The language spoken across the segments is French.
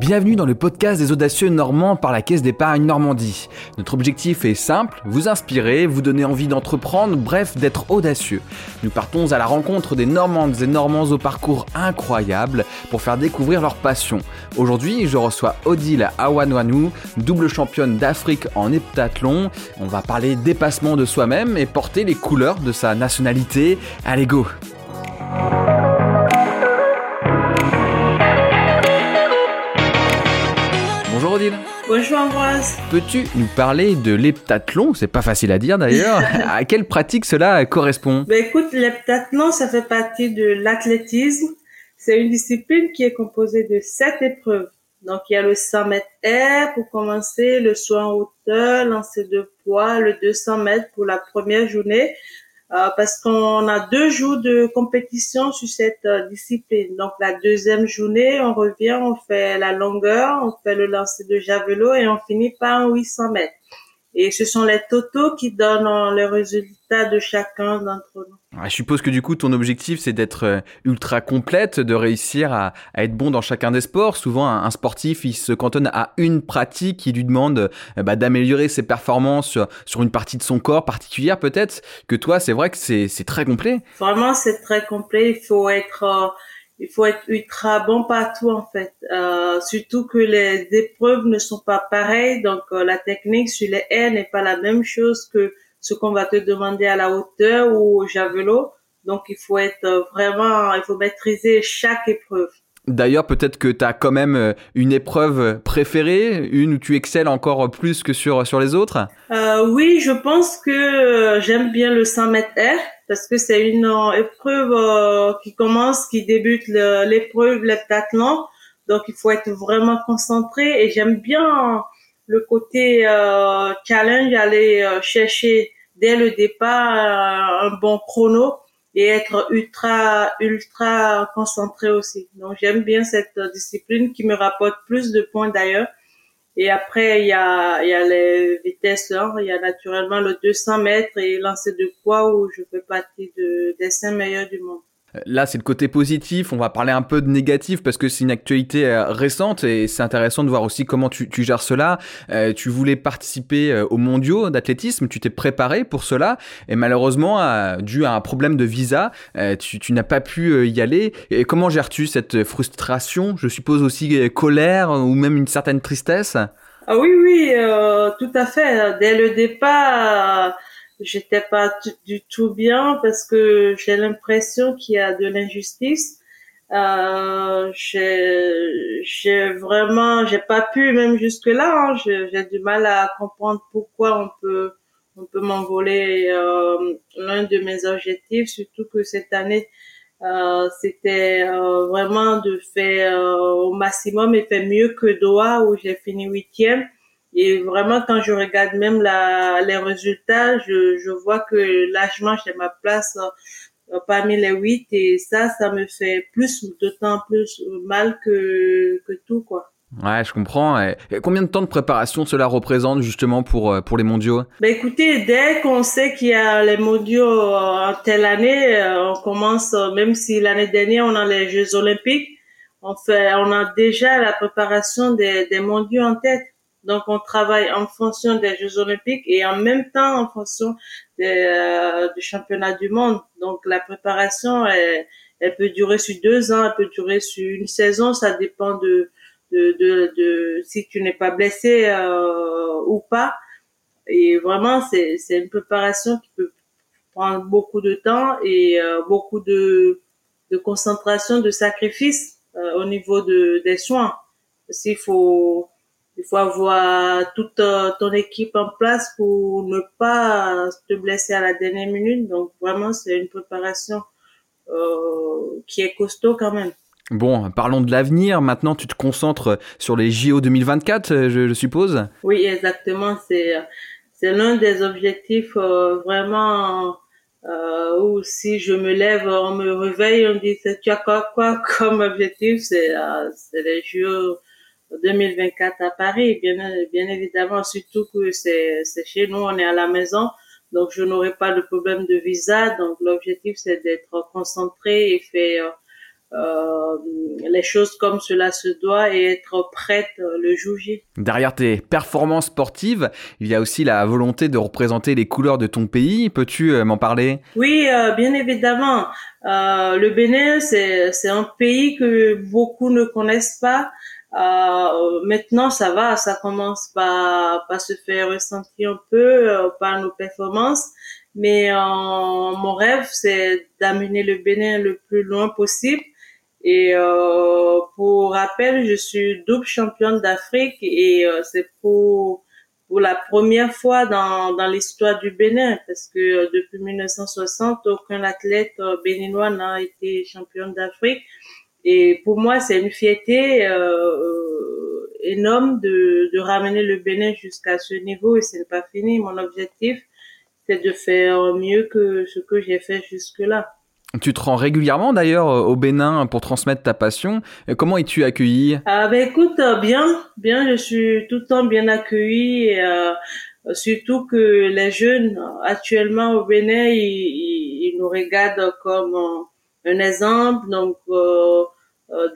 Bienvenue dans le podcast des audacieux normands par la Caisse d'épargne Normandie. Notre objectif est simple, vous inspirer, vous donner envie d'entreprendre, bref, d'être audacieux. Nous partons à la rencontre des Normandes et Normands au parcours incroyable pour faire découvrir leur passion. Aujourd'hui, je reçois Odile Awanwanou, double championne d'Afrique en heptathlon. On va parler dépassement de soi-même et porter les couleurs de sa nationalité. Allez go Peux-tu nous parler de l'heptathlon? C'est pas facile à dire d'ailleurs. à quelle pratique cela correspond? Ben écoute, l'heptathlon, ça fait partie de l'athlétisme. C'est une discipline qui est composée de sept épreuves. Donc il y a le 100 mètres air pour commencer, le saut en hauteur, lancer de poids, le 200 mètres pour la première journée, parce qu'on a deux jours de compétition sur cette euh, discipline. Donc la deuxième journée, on revient, on fait la longueur, on fait le lancer de javelot et on finit par 800 mètres. Et ce sont les totaux qui donnent euh, les résultats de chacun d'entre nous. Ah, je suppose que du coup, ton objectif, c'est d'être euh, ultra complète, de réussir à, être bon dans chacun des sports. Souvent, un, sportif, il se cantonne à une pratique qui lui demande euh, bah, d'améliorer ses performances sur, une partie de son corps particulière, peut-être. Que toi, c'est vrai que c'est très complet. Vraiment, c'est très complet. Il faut être il faut être ultra bon partout en fait. Euh, surtout que les épreuves ne sont pas pareilles, donc euh, la technique sur les airs n'est pas la même chose que ce qu'on va te demander à la hauteur ou au javelot. Donc il faut être vraiment, il faut maîtriser chaque épreuve. D'ailleurs, peut-être que tu as quand même euh, une épreuve préférée, une où tu excelles encore plus que sur, sur les autres? Euh, Oui, je pense que euh, j'aime bien le 100 mètres air parce que c'est une épreuve qui commence, qui débute l'épreuve, l'heptathlon. Donc, il faut être vraiment concentré et j'aime bien le côté challenge, aller chercher dès le départ un bon chrono et être ultra ultra concentré aussi. Donc j'aime bien cette discipline qui me rapporte plus de points d'ailleurs. Et après il y a il y a les vitesses, hein. il y a naturellement le 200 mètres et lancer de poids où je fais partie de, des cinq meilleurs du monde. Là, c'est le côté positif. On va parler un peu de négatif parce que c'est une actualité euh, récente et c'est intéressant de voir aussi comment tu, gères cela. Euh, tu voulais participer euh, aux mondiaux d'athlétisme, tu t'es préparé pour cela et malheureusement, dû à un problème de visa, tu, n'as pas pu y aller. Et comment gères-tu cette frustration? Je suppose aussi colère ou même une certaine tristesse? Ah oui, oui, tout à fait. Dès le départ j'étais pas du tout bien parce que j'ai l'impression qu'il y a de l'injustice. Euh, j'ai vraiment, j'ai pas pu même jusque là. Hein, j'ai du mal à comprendre pourquoi on peut on peut m'envoler euh, l'un de mes objectifs, surtout que cette année euh, c'était euh, vraiment de faire euh, au maximum et faire mieux que Doha où j'ai fini huitième. Et vraiment, quand je regarde même la, les résultats, je, je vois que largement j'ai ma place euh, parmi les huit et ça, ça me fait plus, d'autant plus mal que, que tout, quoi. Ouais, je comprends. Et combien de temps de préparation cela représente justement pour euh, pour les mondiaux? Ben écoutez, dès qu'on sait qu'il y a les mondiaux en telle année, euh, on commence même si l'année dernière on a les Jeux olympiques, on fait on a déjà la préparation des, des mondiaux en tête. Donc, on travaille en fonction des Jeux Olympiques et en même temps en fonction des, euh, du championnat du monde. Donc, la préparation, elle, elle, peut durer sur deux ans, elle peut durer sur une saison. Ça dépend de, de, de, de si tu n'es pas blessé euh, ou pas. Et vraiment, c'est, une préparation qui peut prendre beaucoup de temps et euh, beaucoup de, de concentration, de sacrifice euh, au niveau de, des soins. S'il faut il faut avoir toute euh, ton équipe en place pour ne pas te blesser à la dernière minute. Donc vraiment, c'est une préparation euh, qui est costaud quand même. Bon, parlons de l'avenir. Maintenant, tu te concentres sur les JO 2024, euh, je, suppose. Oui, exactement. C'est c'est l'un des objectifs vraiment euh, où si je me lève, on me réveille, on dit tu as quoi, quoi comme objectif? C'est c'est les JO 2024 à Paris, bien, bien évidemment, surtout que c'est, c'est chez nous, on est à la maison, donc je n'aurai pas de problème de visa. Donc l'objectif, c'est d'être concentré et faire euh, les choses comme cela se doit et être prête euh, le jour J. Derrière tes performances sportives, il y a aussi la volonté de représenter les couleurs de ton pays. Peux-tu euh, m'en parler? Oui, bien évidemment. le Bénin, c'est un pays que beaucoup ne connaissent pas. Maintenant, ça va, ça commence par, par se faire ressentir un peu par nos performances. Mais mon rêve, c'est d'amener le Bénin le plus loin possible et euh, pour rappel, je suis double championne d'Afrique et euh, c'est pour pour la première fois dans dans l'histoire du Bénin parce que euh, depuis 1960 aucun athlète euh, béninois n'a été championne d'Afrique et pour moi c'est une fierté énorme de de ramener le Bénin jusqu'à ce niveau et ce n'est pas fini. Mon objectif c'est de faire mieux que ce que j'ai fait jusque là. Tu te rends régulièrement d'ailleurs euh, au Bénin pour transmettre ta passion. Comment es-tu accueilli Ah ben écoute, euh, bien, bien, je suis tout le temps bien accueilli. Et, euh, surtout que les jeunes actuellement au Bénin, ils, nous regardent comme un exemple. Donc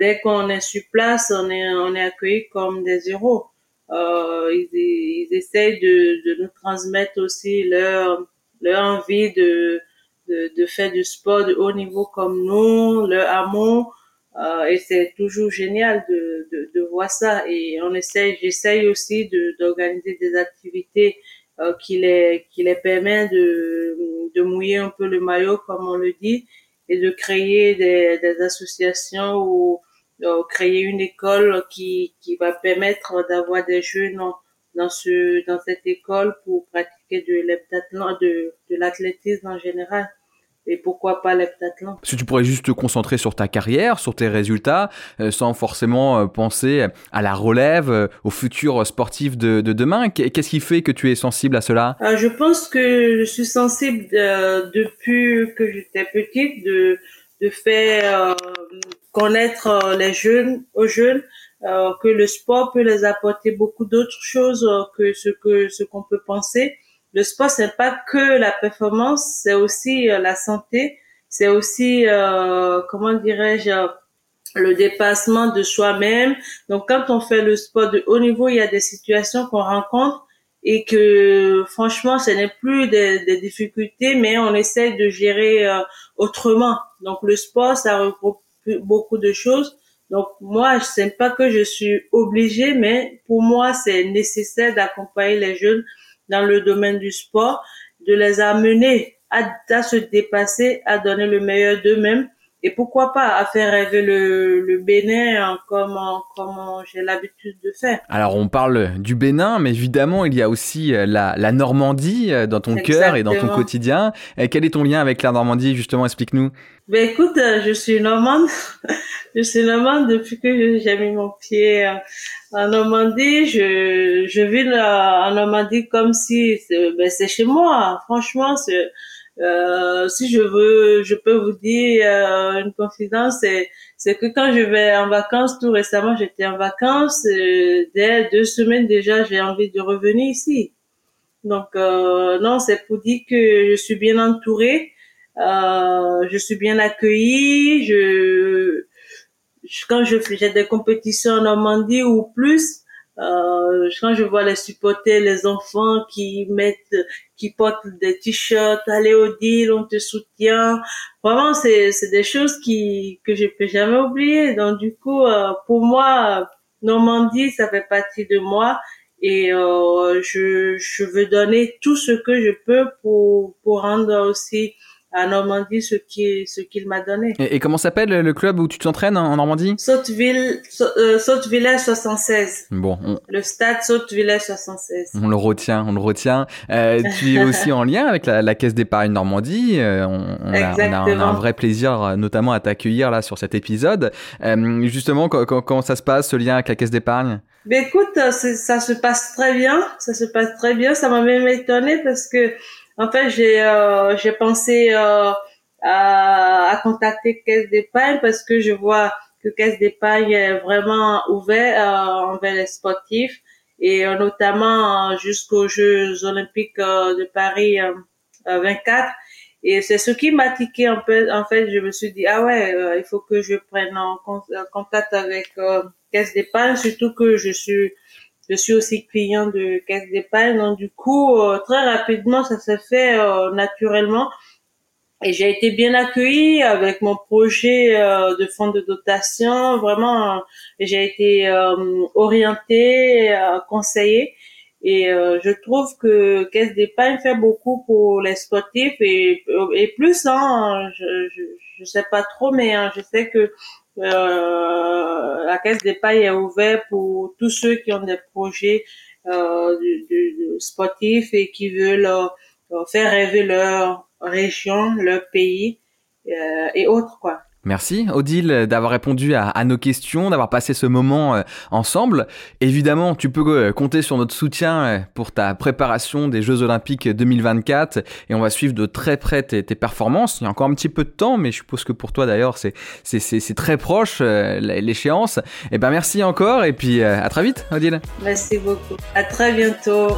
dès qu'on est sur place, on est on est accueilli comme des héros. ils, ils essayent de, de nous transmettre aussi leur leur envie de de, de faire du sport de haut niveau comme nous, le hameau. Euh, et c'est toujours génial de, de, de, voir ça. Et on essaye, j'essaye aussi d'organiser des activités euh, qui les qui les permettent de, de mouiller un peu le maillot, comme on le dit, et de créer des, associations ou euh, créer une école qui qui va permettre d'avoir des jeunes dans ce dans cette école pour pratiquer de de, de l'athlétisme en général et pourquoi pas l'heptathlon Si tu pourrais juste te concentrer sur ta carrière, sur tes résultats, euh, sans forcément euh, penser à la relève, euh, au futur sportif de, de demain. Qu'est-ce qui fait que tu es sensible à cela? Je pense que je suis sensible depuis que j'étais petite de, de faire connaître les jeunes aux jeunes euh, que le sport peut les apporter beaucoup d'autres choses euh, que ce que ce qu'on peut penser. Le sport c'est pas que la performance, c'est aussi euh, la santé, c'est aussi comment dirais-je le dépassement de soi-même. Donc quand on fait le sport de haut niveau, il y a des situations qu'on rencontre et que franchement, ce n'est plus des, des, difficultés, mais on essaie de gérer autrement. Donc le sport, ça regroupe beaucoup de choses. Donc moi, je sais pas que je suis obligée, mais pour moi, c'est nécessaire d'accompagner les jeunes dans le domaine du sport, de les amener à, se dépasser, à donner le meilleur d'eux-mêmes et pourquoi pas à faire rêver le, le Bénin comme, comme j'ai l'habitude de faire. Alors on parle du Bénin, mais évidemment il y a aussi euh, la, la Normandie euh, dans ton cœur et dans ton quotidien. Et quel est ton lien avec la Normandie justement? Explique-nous. Ben écoute, euh, je suis normande. je suis normande depuis que j'ai mis mon pied en Normandie. Je, je vis en Normandie comme si ben, c'est chez moi. Franchement, c'est euh, si je veux, je peux vous dire euh, une confidence, c'est, que quand je vais en vacances, tout récemment, j'étais en vacances, euh, dès deux semaines déjà, j'ai envie de revenir ici. Donc euh, non, c'est pour dire que je suis bien entourée, je suis bien accueillie. Je, quand je fais j'ai des compétitions en Normandie ou plus, euh, quand je vois les supporters, les enfants qui mettent, qui portent des t-shirts, allez au deal, on te soutient. Vraiment, c'est c'est des choses qui que je peux jamais oublier. Donc du coup, euh, pour moi, Normandie, ça fait partie de moi et euh, je je veux donner tout ce que je peux pour pour rendre aussi à Normandie ce qui ce qu'il m'a donné. Et, comment s'appelle le club où tu t'entraînes en Normandie? Sauteville euh, Sautevillage 76. Bon, le stade Sautevillage 76. On le retient, on le retient. Euh, tu es aussi en lien avec la, la caisse d'épargne Normandie. Euh, on, on, a, on, a, on, a, un vrai plaisir, euh, notamment à t'accueillir là sur cet épisode. Euh, justement, comment ça se passe ce lien avec la caisse d'épargne? Ben écoute, ça se passe très bien. Ça se passe très bien. Ça m'a même étonné parce que en fait, j'ai euh, j'ai pensé euh, à, à, contacter Caisse d'épargne parce que je vois que Caisse d'épargne est vraiment ouvert euh, envers les sportifs et euh, notamment jusqu'aux Jeux olympiques de Paris 24. Et c'est ce qui m'a tiqué en fait. En fait, je me suis dit ah ouais, euh, il faut que je prenne en contact avec euh, caisse d'épargne, surtout que je suis je suis aussi client de caisse d'épargne. Donc du coup, euh, très rapidement, ça s'est fait naturellement. Et j'ai été bien accueillie avec mon projet de fonds de dotation. Vraiment, j'ai été orientée, conseillée. Et euh, je trouve que Caisse d'épargne fait beaucoup pour les sportifs et, et plus, hein, je, je, je sais pas trop, mais hein, je sais que euh, la Caisse d'épargne est ouverte pour tous ceux qui ont des projets euh, sportifs et qui veulent euh, faire rêver leur région, leur pays euh, et autres, quoi. Merci Odile d'avoir répondu à, nos questions, d'avoir passé ce moment euh, ensemble. Évidemment, tu peux euh, compter sur notre soutien euh, pour ta préparation des Jeux Olympiques 2024 et on va suivre de très près tes, performances. Il y a encore un petit peu de temps, mais je suppose que pour toi d'ailleurs c'est, très proche l'échéance. Et eh ben merci encore et puis à très vite Odile. Merci beaucoup. À très bientôt.